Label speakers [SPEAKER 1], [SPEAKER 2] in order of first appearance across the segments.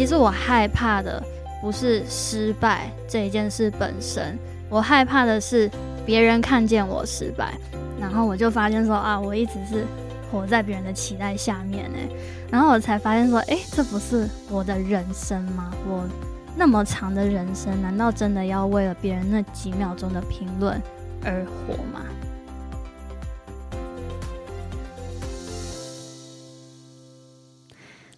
[SPEAKER 1] 其实我害怕的不是失败这一件事本身，我害怕的是别人看见我失败，然后我就发现说啊，我一直是活在别人的期待下面哎，然后我才发现说，哎，这不是我的人生吗？我那么长的人生，难道真的要为了别人那几秒钟的评论而活吗？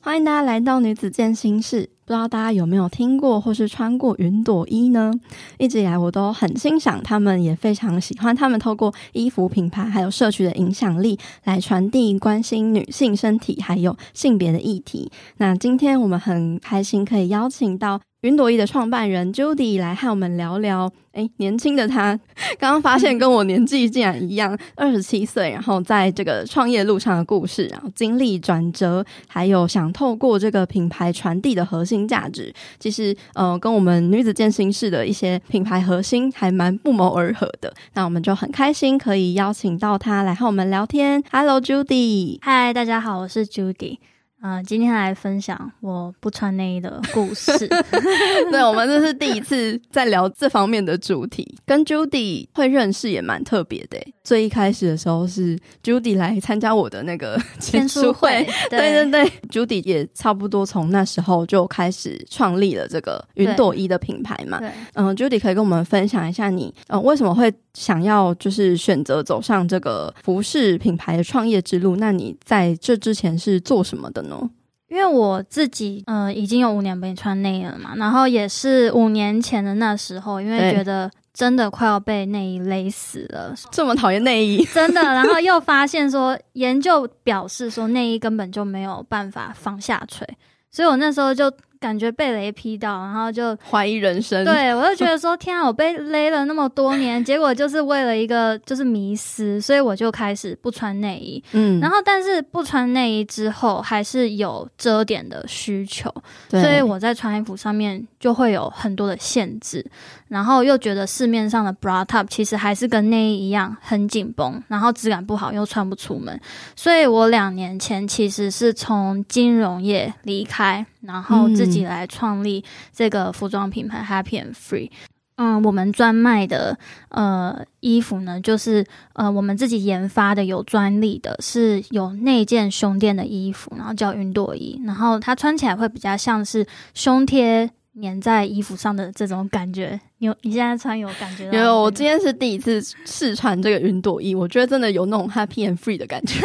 [SPEAKER 2] 欢迎大家来到女子健心室。不知道大家有没有听过或是穿过云朵衣呢？一直以来我都很欣赏他们，也非常喜欢他们透过衣服品牌还有社区的影响力来传递关心女性身体还有性别的议题。那今天我们很开心可以邀请到。云朵衣的创办人 Judy 来和我们聊聊，哎，年轻的他 刚刚发现跟我年纪竟然一样，二十七岁，然后在这个创业路上的故事，然后经历转折，还有想透过这个品牌传递的核心价值，其实呃，跟我们女子健心室的一些品牌核心还蛮不谋而合的。那我们就很开心可以邀请到他来和我们聊天。Hello Judy，
[SPEAKER 1] 嗨，大家好，我是 Judy。嗯、呃，今天来分享我不穿内衣的故事。
[SPEAKER 2] 对，我们这是第一次在聊这方面的主题，跟 Judy 会认识也蛮特别的。最一开始的时候是 Judy 来参加我的那个 签书会，对对对，Judy 也差不多从那时候就开始创立了这个云朵衣的品牌嘛。嗯，Judy 可以跟我们分享一下你嗯、呃、为什么会想要就是选择走上这个服饰品牌的创业之路？那你在这之前是做什么的呢？
[SPEAKER 1] 因为我自己呃已经有五年没穿内衣了嘛，然后也是五年前的那时候，因为觉得真的快要被内衣勒死了，
[SPEAKER 2] 这么讨厌内衣，
[SPEAKER 1] 真的，然后又发现说研究表示说内衣根本就没有办法防下垂，所以我那时候就。感觉被雷劈到，然后就
[SPEAKER 2] 怀疑人生。
[SPEAKER 1] 对，我就觉得说，天啊，我被勒了那么多年，结果就是为了一个就是迷思，所以我就开始不穿内衣。嗯，然后但是不穿内衣之后，还是有遮点的需求，所以我在穿衣服上面就会有很多的限制。然后又觉得市面上的 bra top 其实还是跟内衣一样很紧绷，然后质感不好，又穿不出门。所以我两年前其实是从金融业离开，然后自己来创立这个服装品牌 Happy and Free。嗯，我们专卖的呃衣服呢，就是呃我们自己研发的有专利的，是有内件胸垫的衣服，然后叫云朵衣，然后它穿起来会比较像是胸贴。粘在衣服上的这种感觉，你有你现在穿有感觉到？
[SPEAKER 2] 有，我今天是第一次试穿这个云朵衣，我觉得真的有那种 happy and free 的感觉。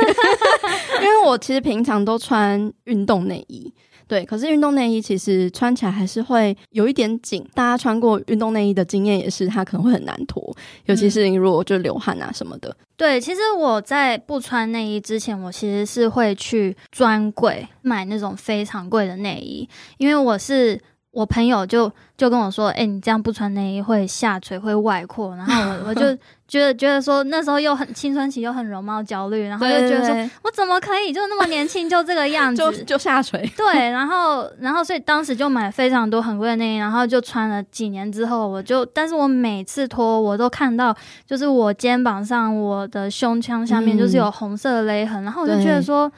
[SPEAKER 2] 因为我其实平常都穿运动内衣，对，可是运动内衣其实穿起来还是会有一点紧。大家穿过运动内衣的经验也是，它可能会很难脱，尤其是你如果就流汗啊什么的。
[SPEAKER 1] 对，其实我在不穿内衣之前，我其实是会去专柜买那种非常贵的内衣，因为我是。我朋友就就跟我说：“哎、欸，你这样不穿内衣会下垂，会外扩。”然后我我就 觉得觉得说那时候又很青春期，又很容貌焦虑，然后就觉得说我怎么可以就那么年轻就这个样子，
[SPEAKER 2] 就就下垂。
[SPEAKER 1] 对，然后然后所以当时就买非常多很贵的内衣，然后就穿了几年之后，我就但是我每次脱我都看到，就是我肩膀上、我的胸腔下面就是有红色的勒痕，嗯、然后我就觉得说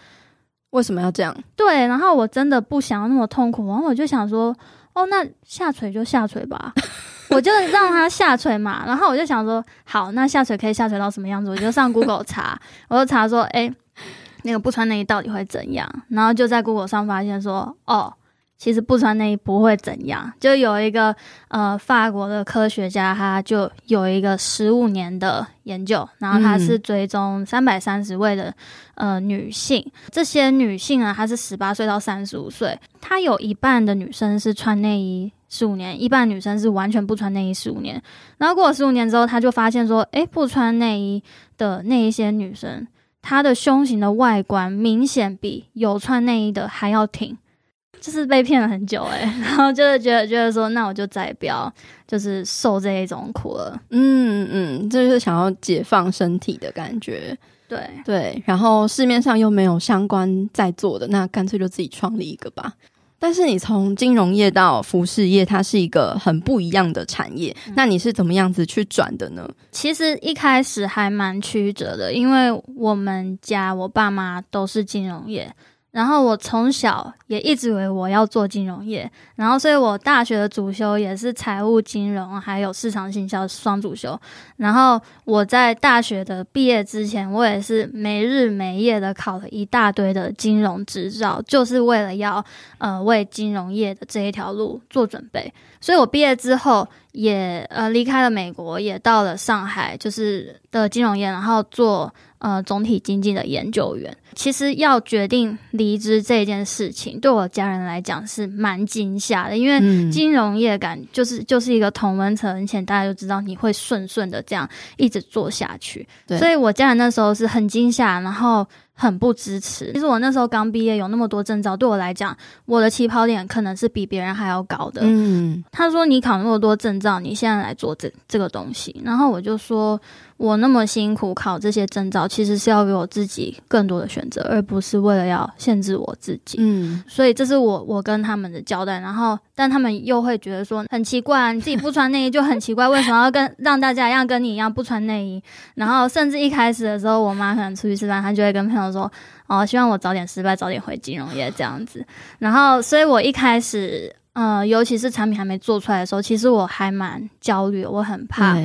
[SPEAKER 2] 为什么要这样？
[SPEAKER 1] 对，然后我真的不想要那么痛苦，然后我就想说。哦，那下垂就下垂吧，我就让它下垂嘛。然后我就想说，好，那下垂可以下垂到什么样子？我就上 Google 查，我就查说，哎，那个不穿内衣到底会怎样？然后就在 Google 上发现说，哦。其实不穿内衣不会怎样，就有一个呃法国的科学家，他就有一个十五年的研究，然后他是追踪三百三十位的呃女性，这些女性啊，她是十八岁到三十五岁，她有一半的女生是穿内衣十五年，一半女生是完全不穿内衣十五年，然后过了十五年之后，他就发现说，诶，不穿内衣的那一些女生，她的胸型的外观明显比有穿内衣的还要挺。就是被骗了很久哎、欸，然后就是觉得觉得说，那我就再也不要就是受这一种苦了。
[SPEAKER 2] 嗯嗯，就是想要解放身体的感觉。
[SPEAKER 1] 对
[SPEAKER 2] 对，然后市面上又没有相关在做的，那干脆就自己创立一个吧。但是你从金融业到服饰业，它是一个很不一样的产业。嗯、那你是怎么样子去转的呢？
[SPEAKER 1] 其实一开始还蛮曲折的，因为我们家我爸妈都是金融业。然后我从小也一直以为我要做金融业，然后所以我大学的主修也是财务金融，还有市场营销双主修。然后我在大学的毕业之前，我也是没日没夜的考了一大堆的金融执照，就是为了要呃为金融业的这一条路做准备。所以我毕业之后也呃离开了美国，也到了上海，就是的金融业，然后做。呃，总体经济的研究员，其实要决定离职这件事情，对我家人来讲是蛮惊吓的，因为金融业感就是就是一个同温层，而且大家就知道你会顺顺的这样一直做下去，所以我家人那时候是很惊吓，然后。很不支持。其实我那时候刚毕业，有那么多证照，对我来讲，我的起跑点可能是比别人还要高的。嗯，他说你考那么多证照，你现在来做这这个东西，然后我就说，我那么辛苦考这些证照，其实是要给我自己更多的选择，而不是为了要限制我自己。嗯，所以这是我我跟他们的交代。然后，但他们又会觉得说很奇怪啊，你自己不穿内衣就很奇怪，为什么要跟让大家一样跟你一样不穿内衣？然后，甚至一开始的时候，我妈可能出去吃饭，她就会跟朋友。说哦，希望我早点失败，早点回金融业这样子。然后，所以我一开始，呃，尤其是产品还没做出来的时候，其实我还蛮焦虑，我很怕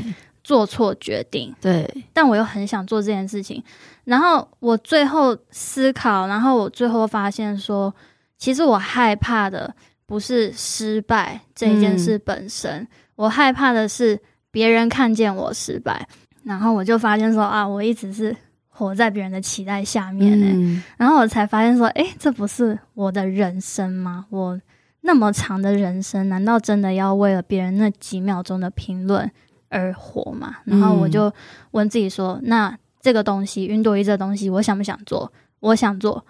[SPEAKER 1] 做错决定。对，但我又很想做这件事情。然后我最后思考，然后我最后发现说，其实我害怕的不是失败这一件事本身，嗯、我害怕的是别人看见我失败。然后我就发现说啊，我一直是。活在别人的期待下面呢、欸，嗯、然后我才发现说，诶，这不是我的人生吗？我那么长的人生，难道真的要为了别人那几秒钟的评论而活吗？然后我就问自己说，那这个东西，云朵衣这个东西，我想不想做？我想做。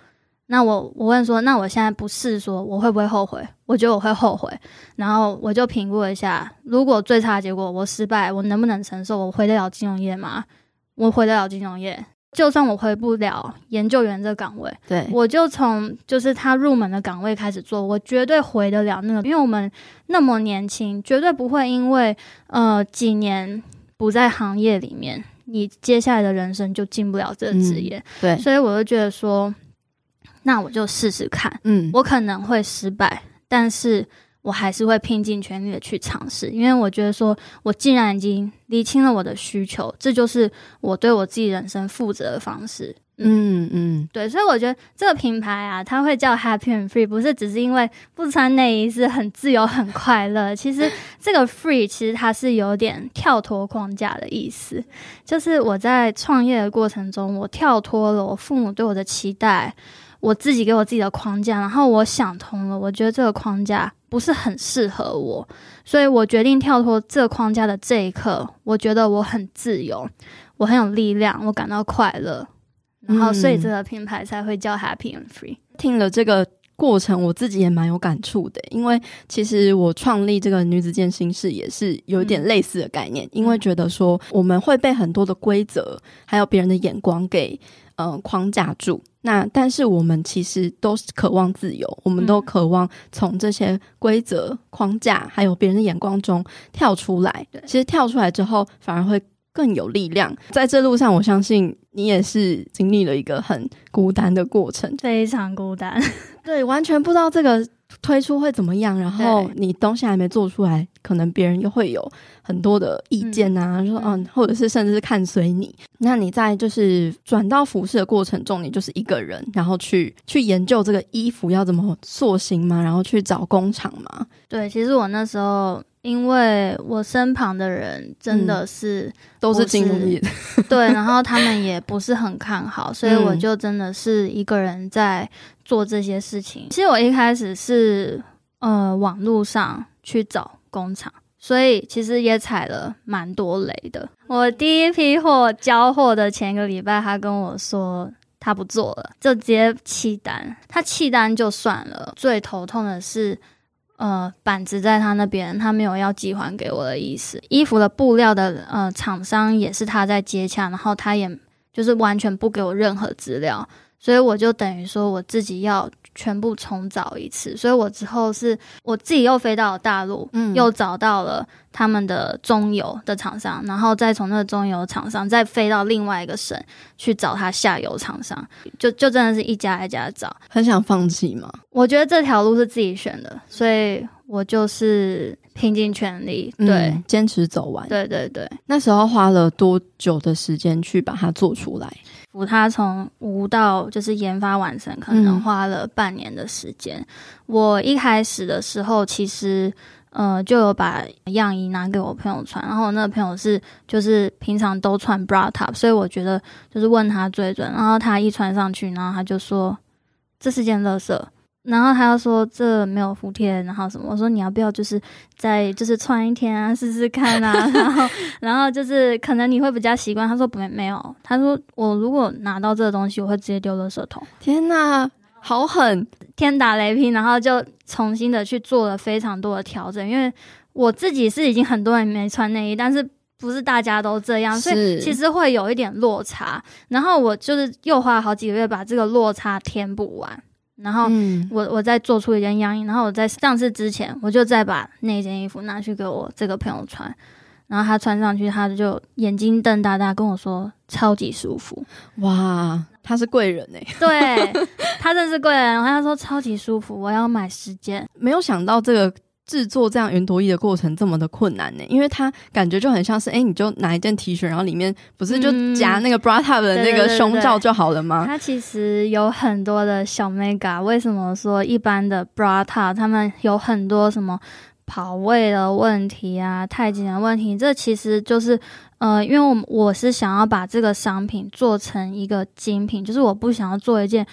[SPEAKER 1] 那我我问说，那我现在不试说，我会不会后悔？我觉得我会后悔。然后我就评估了一下，如果最差的结果我失败，我能不能承受？我回得了金融业吗？我回得了金融业。就算我回不了研究员这个岗位，对，我就从就是他入门的岗位开始做，我绝对回得了那个，因为我们那么年轻，绝对不会因为呃几年不在行业里面，你接下来的人生就进不了这个职业，嗯，对，所以我就觉得说，那我就试试看，嗯，我可能会失败，但是。我还是会拼尽全力的去尝试，因为我觉得说，我既然已经理清了我的需求，这就是我对我自己人生负责的方式。嗯嗯，对，所以我觉得这个品牌啊，它会叫 Happy and Free，不是只是因为不穿内衣是很自由、很快乐。其实这个 Free 其实它是有点跳脱框架的意思，就是我在创业的过程中，我跳脱了我父母对我的期待。我自己给我自己的框架，然后我想通了，我觉得这个框架不是很适合我，所以我决定跳脱这个框架的这一刻，我觉得我很自由，我很有力量，我感到快乐，然后所以这个品牌才会叫 Happy and Free。
[SPEAKER 2] 听了这个过程，我自己也蛮有感触的，因为其实我创立这个女子健身室也是有一点类似的概念，嗯、因为觉得说我们会被很多的规则还有别人的眼光给呃框架住。那但是我们其实都是渴望自由，我们都渴望从这些规则框架还有别人的眼光中跳出来。其实跳出来之后，反而会更有力量。在这路上，我相信你也是经历了一个很孤单的过程，
[SPEAKER 1] 非常孤单。
[SPEAKER 2] 对，完全不知道这个。推出会怎么样？然后你东西还没做出来，可能别人又会有很多的意见啊，嗯、说嗯，或者是甚至是看随你。那你在就是转到服饰的过程中，你就是一个人，然后去去研究这个衣服要怎么塑形嘛，然后去找工厂嘛。
[SPEAKER 1] 对，其实我那时候。因为我身旁的人真的是、嗯、都是金融业，对，然后他们也不是很看好，所以我就真的是一个人在做这些事情。其实我一开始是呃网络上去找工厂，所以其实也踩了蛮多雷的。我第一批货交货的前一个礼拜，他跟我说他不做了，就直接弃单。他弃单就算了，最头痛的是。呃，板子在他那边，他没有要寄还给我的意思。衣服的布料的呃厂商也是他在接洽，然后他也就是完全不给我任何资料，所以我就等于说我自己要全部重找一次，所以我之后是我自己又飞到了大陆，嗯，又找到了他们的中游的厂商，然后再从那个中游厂商再飞到另外一个省去找他下游厂商，就就真的是一家一家找。
[SPEAKER 2] 很想放弃吗？
[SPEAKER 1] 我觉得这条路是自己选的，所以我就是拼尽全力，对，
[SPEAKER 2] 坚持走完。
[SPEAKER 1] 对对对，
[SPEAKER 2] 那时候花了多久的时间去把它做出来？
[SPEAKER 1] 它从无到就是研发完成，可能花了半年的时间。嗯、我一开始的时候，其实呃就有把样衣拿给我朋友穿，然后我那个朋友是就是平常都穿 bra top，所以我觉得就是问他最准。然后他一穿上去，然后他就说这是件垃圾。然后他又说这没有服帖，然后什么？我说你要不要就是再就是穿一天啊，试试看啊。然后然后就是可能你会比较习惯。他说不没有，他说我如果拿到这个东西，我会直接丢垃圾桶。
[SPEAKER 2] 天哪，好狠，
[SPEAKER 1] 天打雷劈！然后就重新的去做了非常多的调整，因为我自己是已经很多人没穿内衣，但是不是大家都这样，所以其实会有一点落差。然后我就是又花了好几个月把这个落差填补完。然后我我再做出一件样衣，然后我在上次之前，我就再把那件衣服拿去给我这个朋友穿，然后他穿上去，他就眼睛瞪大大跟我说超级舒服，
[SPEAKER 2] 哇，他是贵人哎，
[SPEAKER 1] 对，他真是贵人，然后他说超级舒服，我要买十件，
[SPEAKER 2] 没有想到这个。制作这样云朵衣的过程这么的困难呢？因为它感觉就很像是，哎，你就拿一件 T 恤，然后里面不是就夹那个 bra top 的那个胸罩就好了吗？
[SPEAKER 1] 嗯、它其实有很多的小 mega。为什么说一般的 bra top 他们有很多什么跑位的问题啊、太紧的问题？这其实就是，呃，因为我我是想要把这个商品做成一个精品，就是我不想要做一件。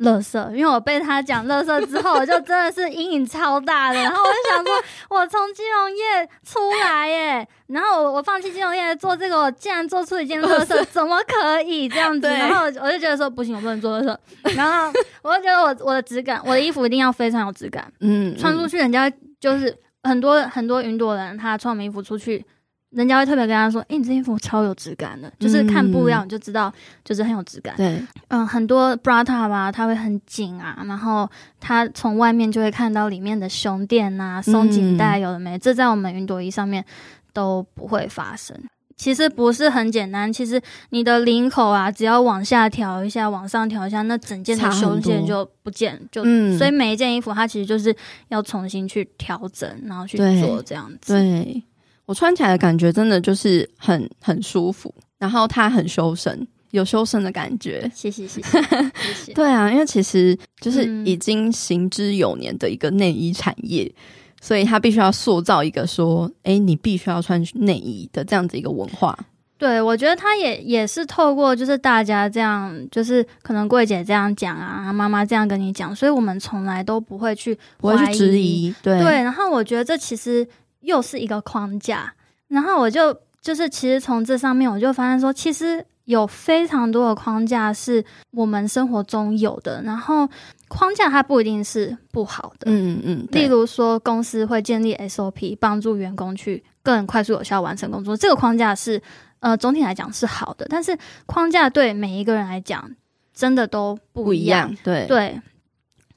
[SPEAKER 1] 垃圾，因为我被他讲垃圾之后，我就真的是阴影超大的。然后我就想说，我从金融业出来耶，然后我我放弃金融业做这个，我竟然做出一件垃圾，怎么可以这样子？然后我就觉得说不行，我不能做垃圾。然后我就觉得我我的质感，我的衣服一定要非常有质感，嗯，穿出去人家就是很多很多云朵人，他穿我们衣服出去。人家会特别跟他说：“哎、欸，你这衣服超有质感的，就是看布料你就知道，就是很有质感。”
[SPEAKER 2] 对，
[SPEAKER 1] 嗯，很多 bra top 吧，它会很紧啊，然后它从外面就会看到里面的胸垫啊、松紧带有的没？这在我们云朵衣上面都不会发生。其实不是很简单，其实你的领口啊，只要往下调一下，往上调一下，那整件的胸线就不见，就、嗯、所以每一件衣服它其实就是要重新去调整，然后去做这样子。
[SPEAKER 2] 对。对我穿起来的感觉真的就是很很舒服，然后它很修身，有修身的感觉。
[SPEAKER 1] 谢谢谢谢 谢谢。
[SPEAKER 2] 对啊，因为其实就是已经行之有年的一个内衣产业，嗯、所以它必须要塑造一个说，哎，你必须要穿内衣的这样子一个文化。
[SPEAKER 1] 对，我觉得它也也是透过就是大家这样，就是可能柜姐这样讲啊，妈妈这样跟你讲，所以我们从来都不会去
[SPEAKER 2] 不会去质疑。对
[SPEAKER 1] 对，然后我觉得这其实。又是一个框架，然后我就就是其实从这上面我就发现说，其实有非常多的框架是我们生活中有的，然后框架它不一定是不好的，
[SPEAKER 2] 嗯嗯，
[SPEAKER 1] 例如说公司会建立 SOP 帮助员工去更快速有效完成工作，这个框架是呃总体来讲是好的，但是框架对每一个人来讲真的都不一样，
[SPEAKER 2] 不一样，对。
[SPEAKER 1] 对。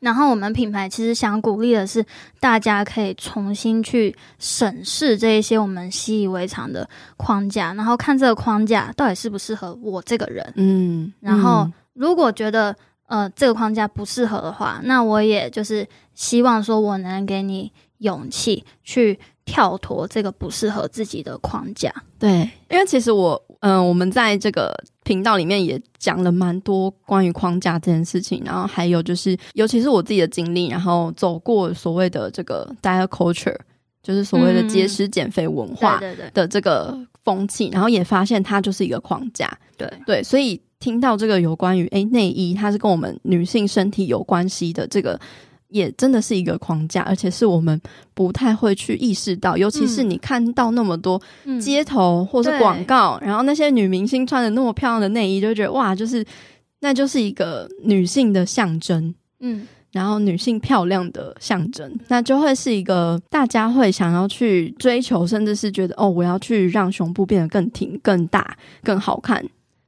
[SPEAKER 1] 然后我们品牌其实想鼓励的是，大家可以重新去审视这一些我们习以为常的框架，然后看这个框架到底适不适合我这个人。
[SPEAKER 2] 嗯，
[SPEAKER 1] 然后如果觉得呃这个框架不适合的话，那我也就是希望说我能给你勇气去跳脱这个不适合自己的框架。
[SPEAKER 2] 对，因为其实我嗯、呃，我们在这个。频道里面也讲了蛮多关于框架这件事情，然后还有就是，尤其是我自己的经历，然后走过所谓的这个 diet culture，就是所谓的节食减肥文化的这个风气，然后也发现它就是一个框架。
[SPEAKER 1] 对
[SPEAKER 2] 对，所以听到这个有关于诶内衣，它是跟我们女性身体有关系的这个。也真的是一个框架，而且是我们不太会去意识到，尤其是你看到那么多街头或是广告，嗯、然后那些女明星穿的那么漂亮的内衣，就觉得哇，就是那就是一个女性的象征，嗯，然后女性漂亮的象征，那就会是一个大家会想要去追求，甚至是觉得哦，我要去让胸部变得更挺、更大、更好看，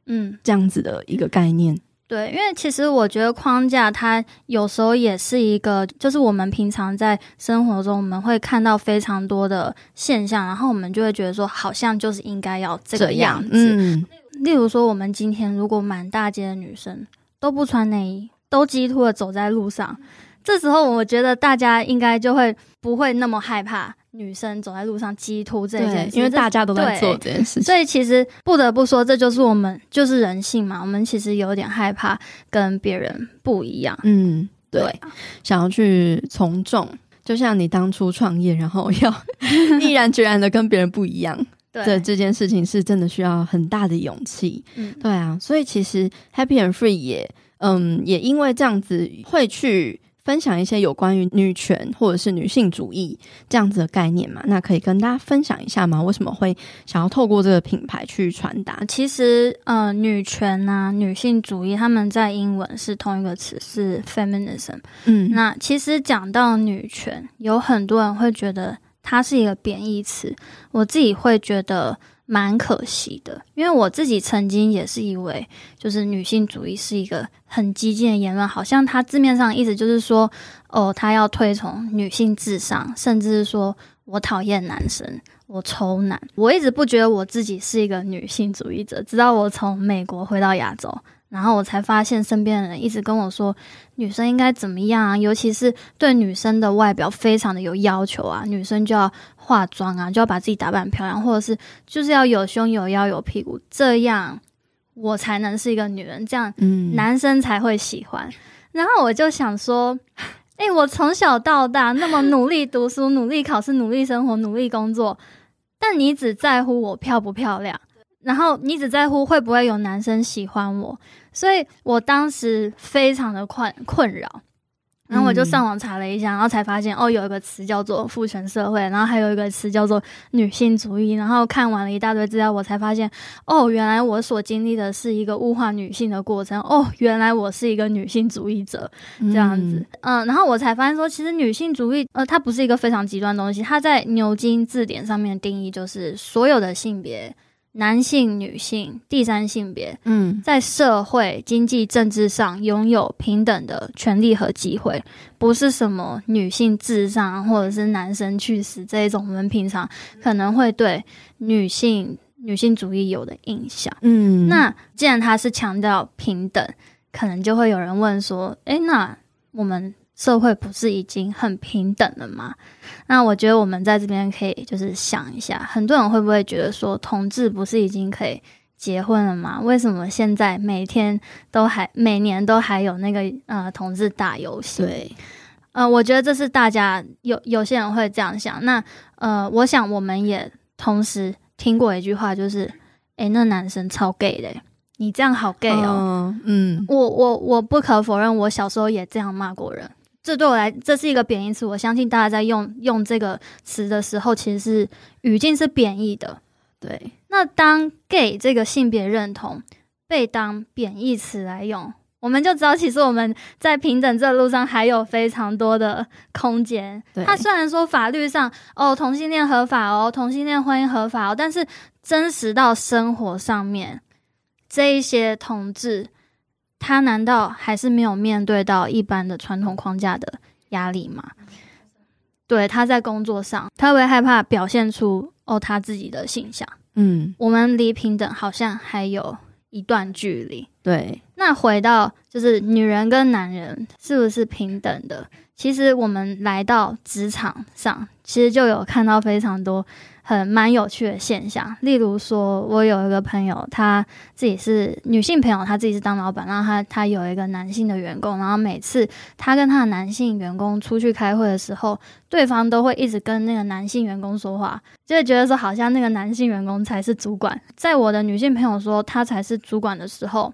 [SPEAKER 2] 嗯，这样子的一个概念。
[SPEAKER 1] 对，因为其实我觉得框架它有时候也是一个，就是我们平常在生活中我们会看到非常多的现象，然后我们就会觉得说，好像就是应该要这个样子。
[SPEAKER 2] 嗯，
[SPEAKER 1] 例如说，我们今天如果满大街的女生都不穿内衣，都激突的走在路上，这时候我觉得大家应该就会不会那么害怕。女生走在路上激突这件事，
[SPEAKER 2] 因为大家都在做这件事情，
[SPEAKER 1] 所以其实不得不说，这就是我们就是人性嘛。我们其实有点害怕跟别人不一样。
[SPEAKER 2] 嗯，对，
[SPEAKER 1] 对
[SPEAKER 2] 想要去从众，就像你当初创业，然后要 毅然决然的跟别人不一样，对这件事情是真的需要很大的勇气。嗯，对啊，所以其实 Happy and Free 也嗯也因为这样子会去。分享一些有关于女权或者是女性主义这样子的概念嘛？那可以跟大家分享一下吗？为什么会想要透过这个品牌去传达？
[SPEAKER 1] 其实，呃，女权啊，女性主义，他们在英文是同一个词，是 feminism。嗯，那其实讲到女权，有很多人会觉得它是一个贬义词，我自己会觉得。蛮可惜的，因为我自己曾经也是以为，就是女性主义是一个很激进的言论，好像它字面上意思就是说，哦，他要推崇女性至上，甚至是说我讨厌男生，我仇男。我一直不觉得我自己是一个女性主义者，直到我从美国回到亚洲，然后我才发现身边的人一直跟我说，女生应该怎么样啊，尤其是对女生的外表非常的有要求啊，女生就要。化妆啊，就要把自己打扮漂亮，或者是就是要有胸有腰有屁股，这样我才能是一个女人，这样男生才会喜欢。嗯、然后我就想说，哎、欸，我从小到大那么努力读书、努力考试、努力生活、努力工作，但你只在乎我漂不漂亮，然后你只在乎会不会有男生喜欢我，所以我当时非常的困困扰。然后我就上网查了一下，然后才发现哦，有一个词叫做父权社会，然后还有一个词叫做女性主义。然后看完了一大堆资料，我才发现哦，原来我所经历的是一个物化女性的过程。哦，原来我是一个女性主义者这样子。嗯、呃，然后我才发现说，其实女性主义呃，它不是一个非常极端的东西。它在牛津字典上面定义就是所有的性别。男性、女性、第三性别，嗯，在社会、经济、政治上拥有平等的权利和机会，不是什么女性至上或者是男生去死这一种我们平常可能会对女性女性主义有的印象。嗯，那既然他是强调平等，可能就会有人问说：“诶，那我们？”社会不是已经很平等了吗？那我觉得我们在这边可以就是想一下，很多人会不会觉得说，同志不是已经可以结婚了吗？为什么现在每天都还每年都还有那个呃同志大游戏？对，呃，我觉得这是大家有有些人会这样想。那呃，我想我们也同时听过一句话，就是诶，那男生超 gay 的，你这样好 gay 哦。嗯，嗯我我我不可否认，我小时候也这样骂过人。这对我来，这是一个贬义词。我相信大家在用用这个词的时候，其实是语境是贬义的。对，那当 “gay” 这个性别认同被当贬义词来用，我们就知道，其实我们在平等这路上还有非常多的空间。对，它虽然说法律上哦，同性恋合法哦，同性恋婚姻合法哦，但是真实到生活上面，这一些同志。他难道还是没有面对到一般的传统框架的压力吗？对，他在工作上，他会害怕表现出哦他自己的形象。嗯，我们离平等好像还有一段距离。对，那回到就是女人跟男人是不是平等的？其实我们来到职场上，其实就有看到非常多。很蛮有趣的现象，例如说，我有一个朋友，她自己是女性朋友，她自己是当老板，然后她她有一个男性的员工，然后每次她跟她的男性员工出去开会的时候，对方都会一直跟那个男性员工说话，就会觉得说好像那个男性员工才是主管，在我的女性朋友说他才是主管的时候。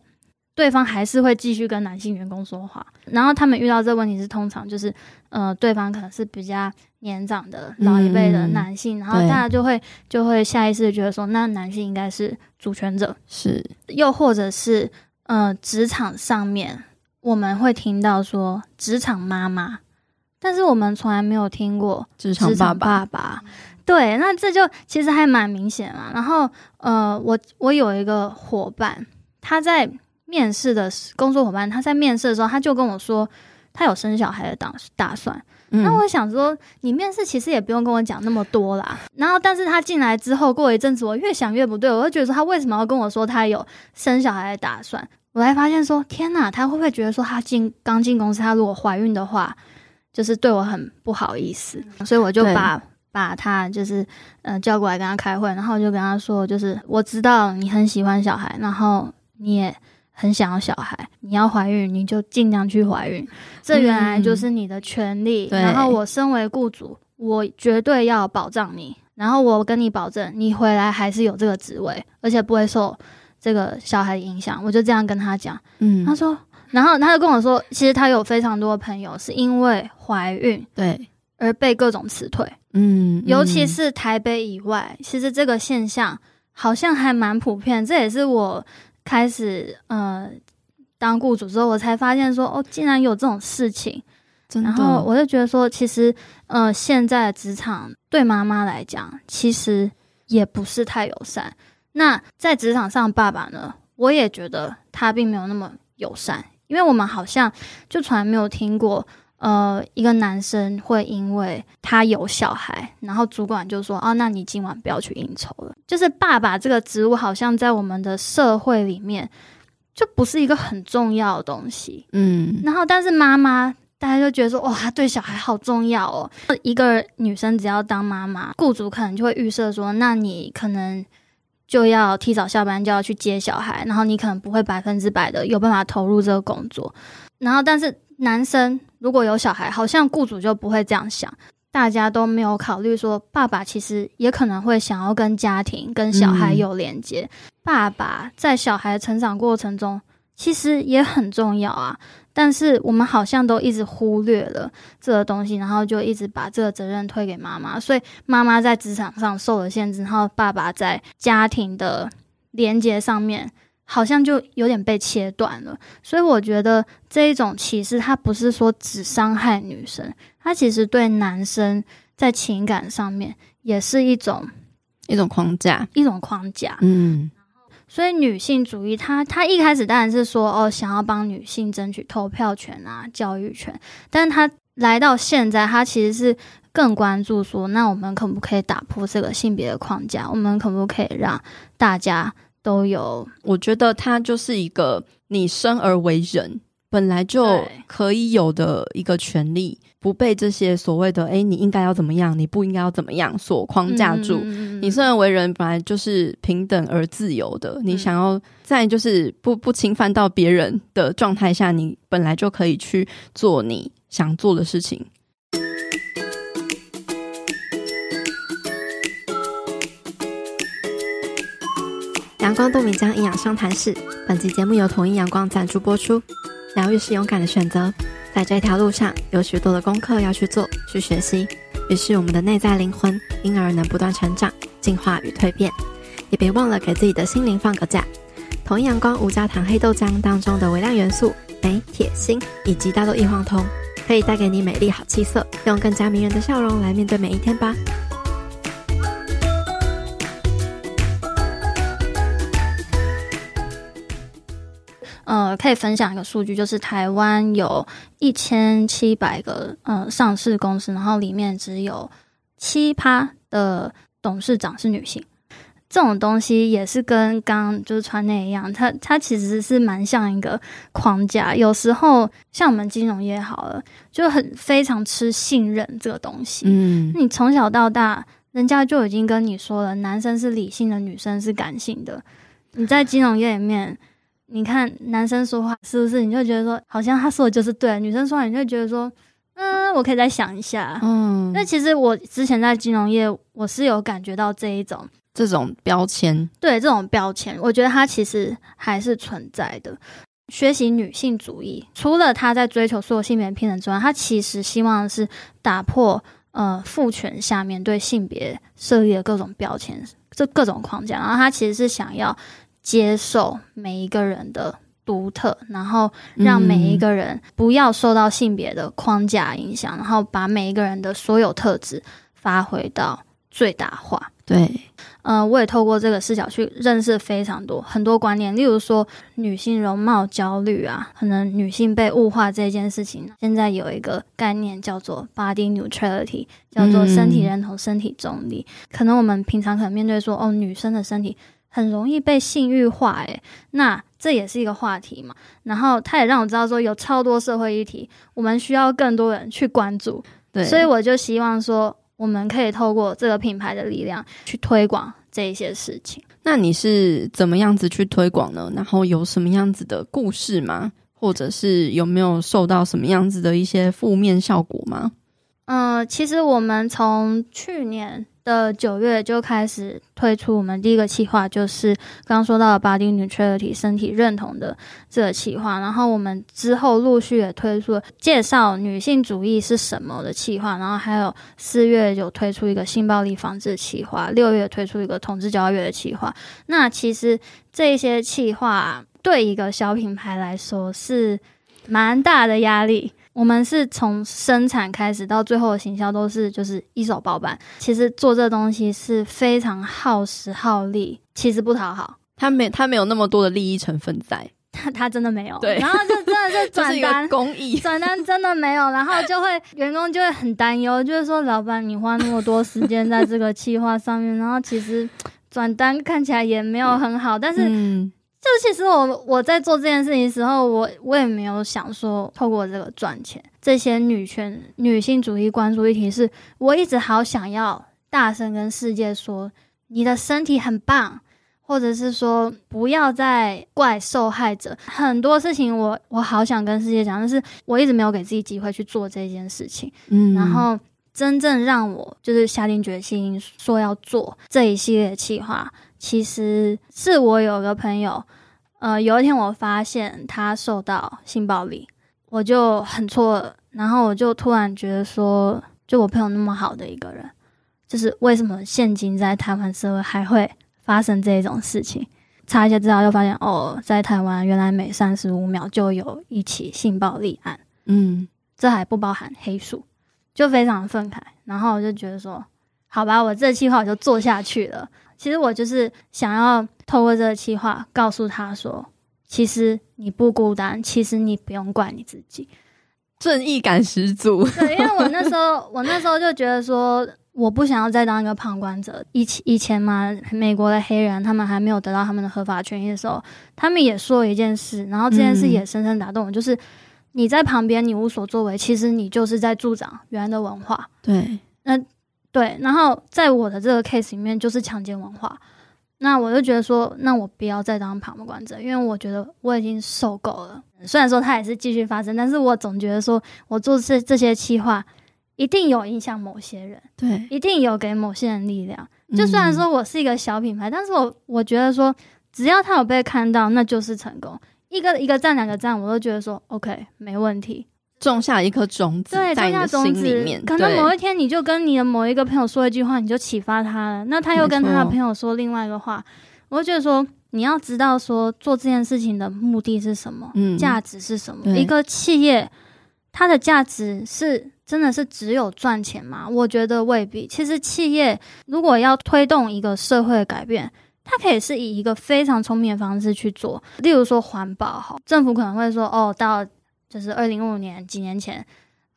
[SPEAKER 1] 对方还是会继续跟男性员工说话，然后他们遇到这个问题是通常就是，呃，对方可能是比较年长的老一辈的男性，嗯、然后大家就会就会下意识觉得说，那男性应该是主权者，是，又或者是，呃，职场上面我们会听到说职场妈妈，但是我们从来没有听过职场爸爸，爸爸，对，那这就其实还蛮明显嘛。然后，呃，我我有一个伙伴，他在。面试的工作伙伴，他在面试的时候，他就跟我说，他有生小孩的打打算。那、嗯、我想说，你面试其实也不用跟我讲那么多啦。然后，但是他进来之后，过了一阵子，我越想越不对，我就觉得说，他为什么要跟我说他有生小孩的打算？我才发现说，天哪，他会不会觉得说，他进刚进公司，他如果怀孕的话，就是对我很不好意思？所以我就把把他就是呃叫过来跟他开会，然后我就跟他说，就是我知道你很喜欢小孩，然后你也。很想要小孩，你要怀孕你就尽量去怀孕，这原来就是你的权利。嗯、然后我身为雇主，我绝对要保障你。然后我跟你保证，你回来还是有这个职位，而且不会受这个小孩的影响。我就这样跟他讲。嗯，他说，然后他就跟我说，其实他有非常多的朋友是因为怀孕对而被各种辞退。嗯，尤其是台北以外，其实这个现象好像还蛮普遍。这也是我。开始呃当雇主之后，我才发现说哦，竟然有这种事情。真。然后我就觉得说，其实呃，现在的职场对妈妈来讲，其实也不是太友善。那在职场上，爸爸呢，我也觉得他并没有那么友善，因为我们好像就从来没有听过。呃，一个男生会因为他有小孩，然后主管就说：“哦，那你今晚不要去应酬了。”就是爸爸这个职务，好像在我们的社会里面就不是一个很重要的东西。嗯，然后但是妈妈，大家就觉得说：“哇，他对小孩好重要哦。”一个女生只要当妈妈，雇主可能就会预设说：“那你可能就要提早下班，就要去接小孩，然后你可能不会百分之百的有办法投入这个工作。”然后，但是男生。如果有小孩，好像雇主就不会这样想，大家都没有考虑说，爸爸其实也可能会想要跟家庭、跟小孩有连接。嗯。爸爸在小孩成长过程中，其实也很重要啊。但是我们好像都一直忽略了这个东西，然后就一直把这个责任推给妈妈，所以妈妈在职场上受了限制，然后爸爸在家庭的连接上面。好像就有点被切断了，所以我觉得这一种歧视，它不是说只伤害女生，它其实对男生在情感上面也是一种
[SPEAKER 2] 一种框架，
[SPEAKER 1] 一种框架。嗯，所以女性主义，它它一开始当然是说哦，想要帮女性争取投票权啊、教育权，但是它来到现在，它其实是更关注说，那我们可不可以打破这个性别的框架？我们可不可以让大家？都有，
[SPEAKER 2] 我觉得它就是一个你生而为人本来就可以有的一个权利，不被这些所谓的“诶，你应该要怎么样，你不应该要怎么样”所框架住。嗯、你生而为人本来就是平等而自由的，嗯、你想要在就是不不侵犯到别人的状态下，你本来就可以去做你想做的事情。
[SPEAKER 3] 阳光豆米浆营养商谈室，本集节目由统一阳光赞助播出。疗愈是勇敢的选择，在这条路上有许多的功课要去做、去学习。于是，我们的内在灵魂因而能不断成长、进化与蜕变。也别忘了给自己的心灵放个假。统一阳光无加糖黑豆浆当中的微量元素镁、铁、锌以及大豆异黄酮，可以带给你美丽好气色，用更加迷人的笑容来面对每一天吧。
[SPEAKER 1] 呃，可以分享一个数据，就是台湾有一千七百个呃上市公司，然后里面只有七趴的董事长是女性。这种东西也是跟刚刚就是川内一样，它它其实是蛮像一个框架。有时候像我们金融业好了，就很非常吃信任这个东西。嗯，你从小到大，人家就已经跟你说了，男生是理性的，女生是感性的。你在金融业里面。你看男生说话是不是？你就觉得说，好像他说的就是对。女生说话，你就觉得说，嗯，我可以再想一下。嗯，那其实我之前在金融业，我是有感觉到这一种
[SPEAKER 2] 这种标签。
[SPEAKER 1] 对，这种标签，我觉得它其实还是存在的。学习女性主义，除了他在追求所有性别平等之外，他其实希望是打破呃父权下面对性别设立的各种标签，这各种框架。然后他其实是想要。接受每一个人的独特，然后让每一个人不要受到性别的框架影响，嗯、然后把每一个人的所有特质发挥到最大化。
[SPEAKER 2] 对，
[SPEAKER 1] 嗯、呃，我也透过这个视角去认识非常多很多观念，例如说女性容貌焦虑啊，可能女性被物化这件事情，现在有一个概念叫做 body neutrality，叫做身体认同、身体中立。嗯、可能我们平常可能面对说，哦，女生的身体很容易被性欲化，诶，那这也是一个话题嘛。然后他也让我知道说，有超多社会议题，我们需要更多人去关注。对，所以我就希望说。我们可以透过这个品牌的力量去推广这一些事情。
[SPEAKER 2] 那你是怎么样子去推广呢？然后有什么样子的故事吗？或者是有没有受到什么样子的一些负面效果吗？
[SPEAKER 1] 嗯、呃，其实我们从去年。的九月就开始推出我们第一个企划，就是刚刚说到的 Body Neutrality 身体认同的这个企划。然后我们之后陆续也推出了介绍女性主义是什么的企划，然后还有四月有推出一个性暴力防治企划，六月推出一个同志教育的企划。那其实这些企划对一个小品牌来说是蛮大的压力。我们是从生产开始到最后的行销都是就是一手包办。其实做这东西是非常耗时耗力，其实不讨好。
[SPEAKER 2] 他没他没有那么多的利益成分在，
[SPEAKER 1] 他他真的没有。
[SPEAKER 2] 对，
[SPEAKER 1] 然后就真的 是转单
[SPEAKER 2] 公益，
[SPEAKER 1] 转单真的没有，然后就会员工就会很担忧，就是说老板你花那么多时间在这个企划上面，然后其实转单看起来也没有很好，但是。嗯就其实我我在做这件事情的时候，我我也没有想说透过这个赚钱。这些女权、女性主义关注议题是，我一直好想要大声跟世界说，你的身体很棒，或者是说不要再怪受害者。很多事情我我好想跟世界讲，但是我一直没有给自己机会去做这件事情。嗯，然后真正让我就是下定决心说要做这一系列的企划。其实是我有个朋友，呃，有一天我发现他受到性暴力，我就很错愕，然后我就突然觉得说，就我朋友那么好的一个人，就是为什么现今在台湾社会还会发生这种事情？查一下资料就发现，哦，在台湾原来每三十五秒就有一起性暴力案，嗯，这还不包含黑数，就非常愤慨。然后我就觉得说，好吧，我这计划我就做下去了。其实我就是想要透过这个企划告诉他说，其实你不孤单，其实你不用怪你自己，
[SPEAKER 2] 正义感十足。
[SPEAKER 1] 对，因为我那时候，我那时候就觉得说，我不想要再当一个旁观者。以前以前嘛，美国的黑人他们还没有得到他们的合法权益的时候，他们也说了一件事，然后这件事也深深打动我，嗯、就是你在旁边你无所作为，其实你就是在助长原来的文化。
[SPEAKER 2] 对，
[SPEAKER 1] 那。对，然后在我的这个 case 里面就是强奸文化，那我就觉得说，那我不要再当旁观者，因为我觉得我已经受够了。虽然说它也是继续发生，但是我总觉得说我做这这些企划，一定有影响某些人，
[SPEAKER 2] 对，
[SPEAKER 1] 一定有给某些人力量。就虽然说我是一个小品牌，嗯、但是我我觉得说，只要他有被看到，那就是成功。一个一个赞，两个赞，我都觉得说 OK，没问题。
[SPEAKER 2] 种下一颗种子，
[SPEAKER 1] 对，种下种子，可能某一天你就跟你的某一个朋友说一句话，你就启发他了。那他又跟他的朋友说另外一个话，我就觉得说，你要知道说做这件事情的目的是什么，嗯，价值是什么。一个企业它的价值是真的是只有赚钱吗？我觉得未必。其实企业如果要推动一个社会的改变，它可以是以一个非常聪明的方式去做，例如说环保，好，政府可能会说，哦，到。就是二零五五年几年前，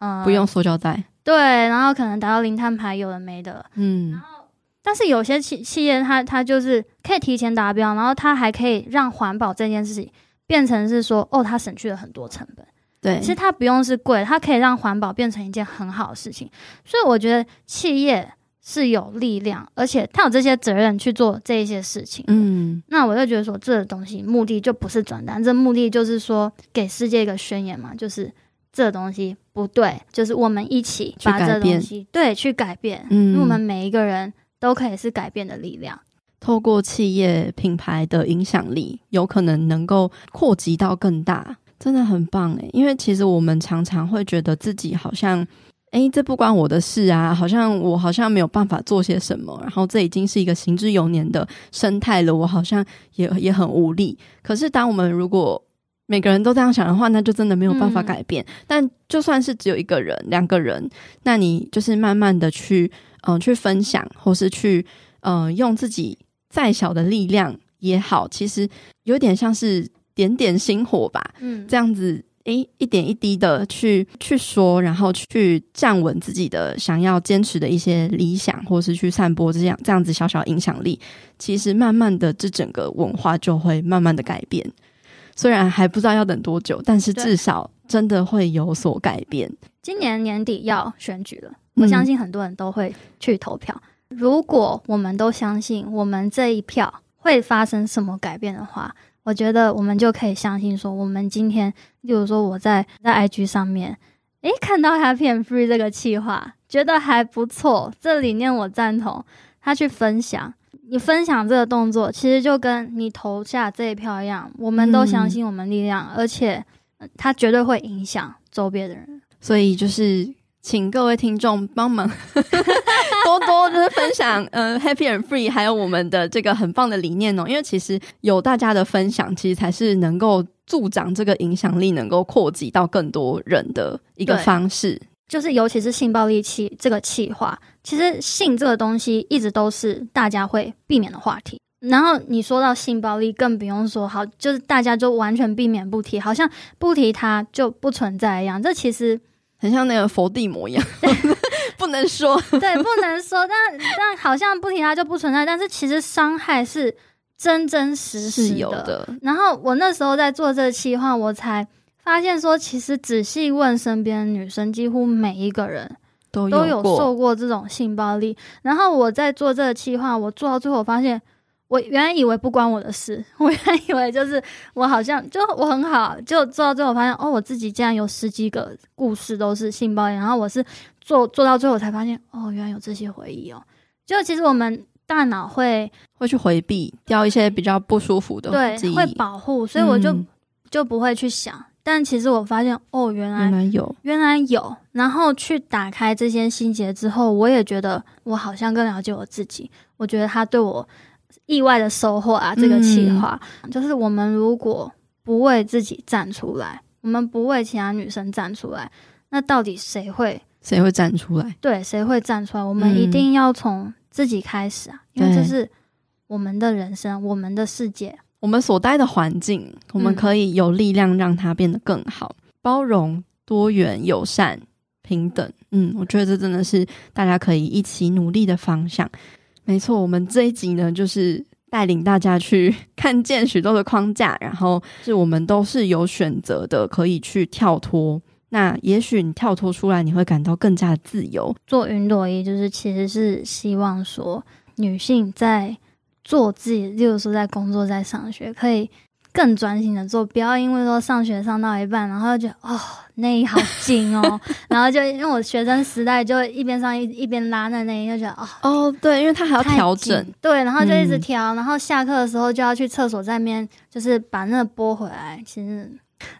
[SPEAKER 1] 嗯、呃，
[SPEAKER 2] 不用塑胶袋，
[SPEAKER 1] 对，然后可能达到零碳排，有的没的，嗯，然后但是有些企企业它它就是可以提前达标，然后它还可以让环保这件事情变成是说，哦，它省去了很多成本，
[SPEAKER 2] 对，
[SPEAKER 1] 其实它不用是贵，它可以让环保变成一件很好的事情，所以我觉得企业。是有力量，而且他有这些责任去做这一些事情。嗯，那我就觉得说，这个东西目的就不是转单，这目的就是说给世界一个宣言嘛，就是这东西不对，就是我们一起把这东西对去改变。嗯，因为我们每一个人都可以是改变的力量，
[SPEAKER 2] 透过企业品牌的影响力，有可能能够扩及到更大，真的很棒诶。因为其实我们常常会觉得自己好像。诶，这不关我的事啊！好像我好像没有办法做些什么，然后这已经是一个行之有年的生态了，我好像也也很无力。可是，当我们如果每个人都这样想的话，那就真的没有办法改变。嗯、但就算是只有一个人、两个人，那你就是慢慢的去，嗯、呃，去分享，或是去，呃，用自己再小的力量也好，其实有点像是点点星火吧，嗯，这样子。诶，一点一滴的去去说，然后去站稳自己的想要坚持的一些理想，或是去散播这样这样子小小影响力，其实慢慢的，这整个文化就会慢慢的改变。虽然还不知道要等多久，但是至少真的会有所改变。
[SPEAKER 1] 今年年底要选举了，我相信很多人都会去投票。嗯，如果我们都相信我们这一票会发生什么改变的话。我觉得我们就可以相信说，我们今天，例如说我在在 IG 上面，诶，看到 Happy and Free 这个企划，觉得还不错，这理念我赞同。他去分享，你分享这个动作，其实就跟你投下这一票一样，我们都相信我们力量，嗯、而且它绝对会影响周边的人。
[SPEAKER 2] 所以就是。请各位听众帮忙多多的分享，呃，Happy and Free，还有我们的这个很棒的理念哦。因为其实有大家的分享，其实才是能够助长这个影响力，能够扩及到更多人的一个方式。
[SPEAKER 1] 就是尤其是性暴力气这个气话，其实性这个东西一直都是大家会避免的话题。然后你说到性暴力，更不用说好，就是大家就完全避免不提，好像不提它就不存在一样。这其实。
[SPEAKER 2] 很像那个佛地魔一样，不能说，
[SPEAKER 1] 对，不能说，但但好像不提它就不存在，但是其实伤害是真真实实的。有的。然后我那时候在做这个企划，我才发现说，其实仔细问身边女生，几乎每一个人都有都有受过这种性暴力。然后我在做这个企划，我做到最后，我发现。我原来以为不关我的事，我原来以为就是我好像就我很好，就做到最后发现哦，我自己竟然有十几个故事都是性暴力，然后我是做做到最后才发现哦，原来有这些回忆哦。就其实我们大脑会
[SPEAKER 2] 会去回避掉一些比较不舒服的
[SPEAKER 1] 对，会保护，所以我就、嗯、就不会去想。但其实我发现哦，原来
[SPEAKER 2] 原来有，
[SPEAKER 1] 原来有，然后去打开这些心结之后，我也觉得我好像更了解我自己。我觉得他对我。意外的收获啊！这个企划、嗯、就是我们如果不为自己站出来，我们不为其他女生站出来，那到底谁会
[SPEAKER 2] 谁会站出来？
[SPEAKER 1] 对，谁会站出来？我们一定要从自己开始啊！嗯、因为这是我们的人生，我们的世界，
[SPEAKER 2] 我们所待的环境，我们可以有力量让它变得更好，嗯、包容、多元、友善、平等。嗯，我觉得这真的是大家可以一起努力的方向。没错，我们这一集呢，就是带领大家去 看见许多的框架，然后是我们都是有选择的，可以去跳脱。那也许你跳脱出来，你会感到更加的自由。
[SPEAKER 1] 做云朵衣，就是其实是希望说，女性在做自己，例如说在工作、在上学，可以。更专心的做，不要因为说上学上到一半，然后就觉得哦内衣好紧哦，然后就因为我学生时代就一边上一一边拉那内衣，就觉得哦
[SPEAKER 2] 哦对，因为他还要调整，
[SPEAKER 1] 对，然后就一直调，嗯、然后下课的时候就要去厕所在面，就是把那个拨回来。其实，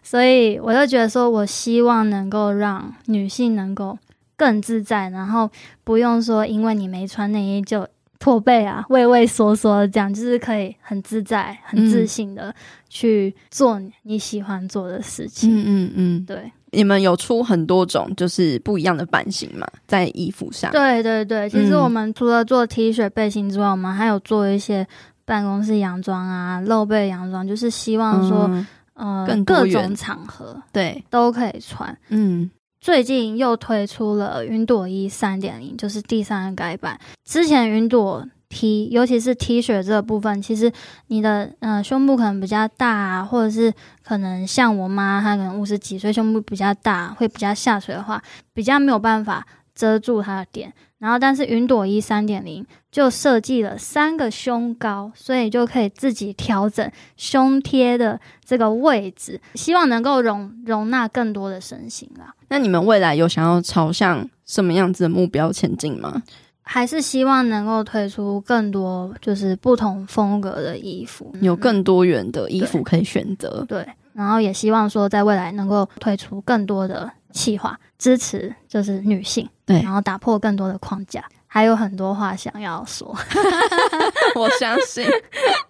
[SPEAKER 1] 所以我就觉得说，我希望能够让女性能够更自在，然后不用说因为你没穿内衣就。驼背啊，畏畏缩缩的，这样就是可以很自在、很自信的去做你喜欢做的事情。
[SPEAKER 2] 嗯嗯嗯，
[SPEAKER 1] 对。
[SPEAKER 2] 你们有出很多种就是不一样的版型嘛，在衣服上。
[SPEAKER 1] 对对对，其实我们除了做 T 恤、背心之外，我们还有做一些办公室洋装啊、露背洋装，就是希望说，嗯、各种场合对都可以穿。嗯。最近又推出了云朵衣三点零，就是第三个改版。之前云朵 T，尤其是 T 恤这个部分，其实你的呃胸部可能比较大啊，或者是可能像我妈，她可能五十几岁，胸部比较大，会比较下垂的话，比较没有办法遮住它的点。然后，但是云朵衣三点零就设计了三个胸高，所以就可以自己调整胸贴的这个位置，希望能够容容纳更多的身形啦。
[SPEAKER 2] 那你们未来有想要朝向什么样子的目标前进吗？
[SPEAKER 1] 还是希望能够推出更多就是不同风格的衣服，
[SPEAKER 2] 有更多元的衣服可以选择。
[SPEAKER 1] 对，对，然后也希望说在未来能够推出更多的。企划支持就是女性，对，然后打破更多的框架，还有很多话想要说。
[SPEAKER 2] 我相信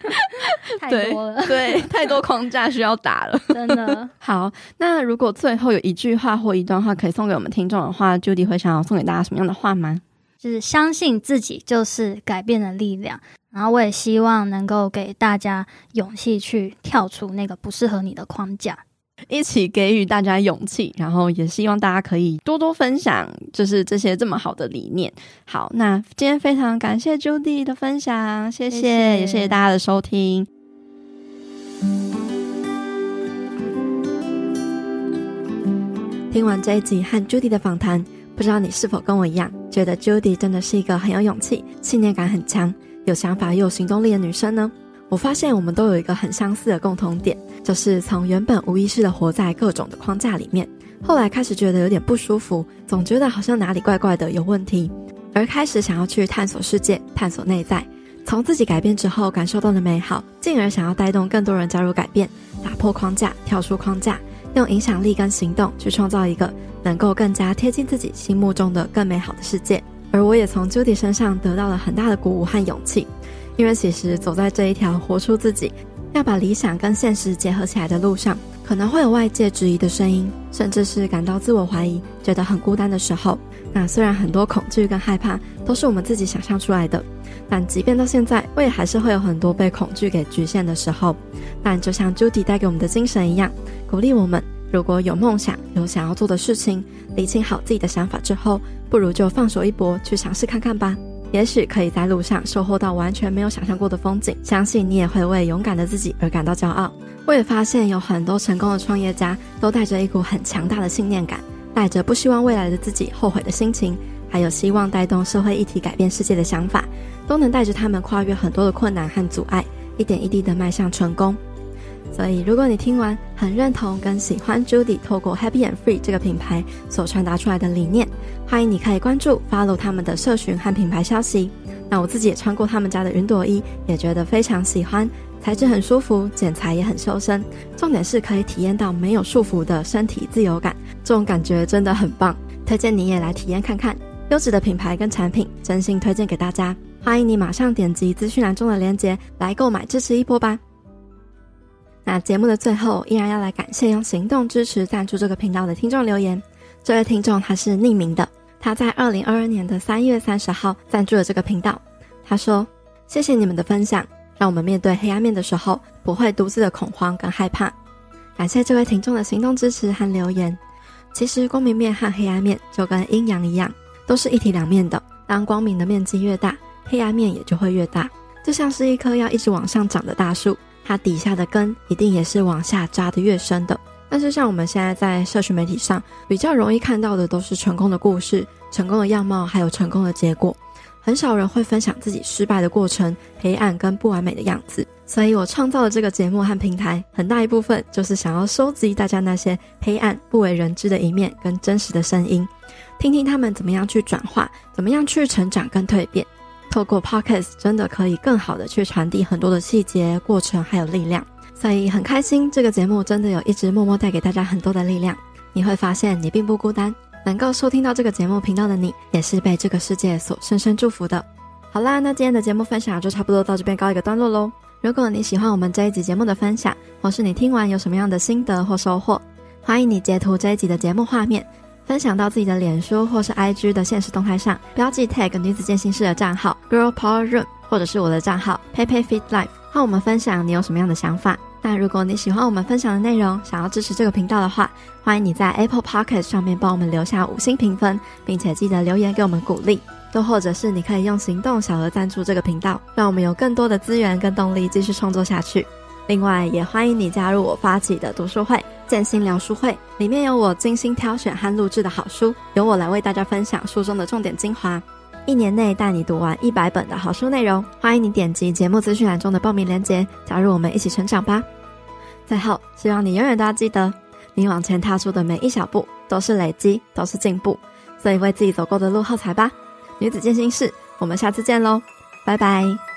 [SPEAKER 1] 太多了，
[SPEAKER 2] 对，对，太多框架需要打了，
[SPEAKER 1] 真的。
[SPEAKER 2] 好，那如果最后有一句话或一段话可以送给我们听众的话，Judy 会想要送给大家什么样的话吗？
[SPEAKER 1] 就是相信自己就是改变的力量。然后我也希望能够给大家勇气去跳出那个不适合你的框架。
[SPEAKER 2] 一起给予大家勇气，然后也希望大家可以多多分享，就是这些这么好的理念。好，那今天非常感谢 Judy 的分享，谢谢，谢谢也谢谢大家的收听。
[SPEAKER 3] 听完这一集和 Judy 的访谈，不知道你是否跟我一样，觉得 Judy 真的是一个很有勇气、信念感很强、有想法又有行动力的女生呢？我发现我们都有一个很相似的共同点，就是从原本无意识的活在各种的框架里面，后来开始觉得有点不舒服，总觉得好像哪里怪怪的，有问题，而开始想要去探索世界，探索内在，从自己改变之后感受到的美好，进而想要带动更多人加入改变，打破框架，跳出框架，用影响力跟行动去创造一个能够更加贴近自己心目中的更美好的世界。而我也从 Judy 身上得到了很大的鼓舞和勇气。因为其实走在这一条活出自己，要把理想跟现实结合起来的路上，可能会有外界质疑的声音，甚至是感到自我怀疑，觉得很孤单的时候。那虽然很多恐惧跟害怕都是我们自己想象出来的，但即便到现在，我也还是会有很多被恐惧给局限的时候。但就像 Judy 带给我们的精神一样，鼓励我们：如果有梦想、有想要做的事情，理清好自己的想法之后，不如就放手一搏，去尝试看看吧。也许可以在路上收获到完全没有想象过的风景，相信你也会为勇敢的自己而感到骄傲。我也发现有很多成功的创业家都带着一股很强大的信念感，带着不希望未来的自己后悔的心情，还有希望带动社会议题改变世界的想法，都能带着他们跨越很多的困难和阻碍，一点一滴的迈向成功。所以，如果你听完很认同跟喜欢 Judy 透过 Happy and Free 这个品牌所传达出来的理念，欢迎你可以关注、follow 他们的社群和品牌消息。那我自己也穿过他们家的云朵衣，也觉得非常喜欢，材质很舒服，剪裁也很修身，重点是可以体验到没有束缚的身体自由感，这种感觉真的很棒，推荐你也来体验看看。优质的品牌跟产品，真心推荐给大家。欢迎你马上点击资讯栏中的链接来购买，支持一波吧。那节目的最后，依然要来感谢用行动支持赞助这个频道的听众留言。这位听众他是匿名的，他在二零二二年的三月三十号赞助了这个频道。他说：“谢谢你们的分享，让我们面对黑暗面的时候不会独自的恐慌跟害怕。”感谢这位听众的行动支持和留言。其实光明面和黑暗面就跟阴阳一样，都是一体两面的。当光明的面积越大，黑暗面也就会越大。就像是一棵要一直往上长的大树。它底下的根一定也是往下扎得越深的。但是像我们现在在社群媒体上比较容易看到的，都是成功的故事、成功的样貌，还有成功的结果，很少人会分享自己失败的过程、黑暗跟不完美的样子。所以我创造了这个节目和平台，很大一部分就是想要收集大家那些黑暗、不为人知的一面跟真实的声音，听听他们怎么样去转化，怎么样去成长跟蜕变。透过 Podcast 真的可以更好的去传递很多的细节、过程还有力量，所以很开心这个节目真的有一直默默带给大家很多的力量。你会发现你并不孤单，能够收听到这个节目频道的你，也是被这个世界所深深祝福的。好啦，那今天的节目分享就差不多到这边告一个段落喽。如果你喜欢我们这一集节目的分享，或是你听完有什么样的心得或收获，欢迎你截图这一集的节目画面。分享到自己的脸书或是 IG 的现实动态上，标记 tag 女子健心室的账号 Girl Power Room，或者是我的账号 PeiPei Fit Life，和我们分享你有什么样的想法。那如果你喜欢我们分享的内容，想要支持这个频道的话，欢迎你在 Apple Pocket 上面帮我们留下五星评分，并且记得留言给我们鼓励。又或者是你可以用行动小额赞助这个频道，让我们有更多的资源跟动力继续创作下去。另外，也欢迎你加入我发起的读书会“健心聊书会”，里面有我精心挑选和录制的好书，由我来为大家分享书中的重点精华，一年内带你读完一百本的好书内容。欢迎你点击节目资讯栏中的报名链接，加入我们一起成长吧。最后，希望你永远都要记得，你往前踏出的每一小步都是累积，都是进步，所以为自己走过的路喝彩吧。女子健心室，我们下次见喽，拜拜。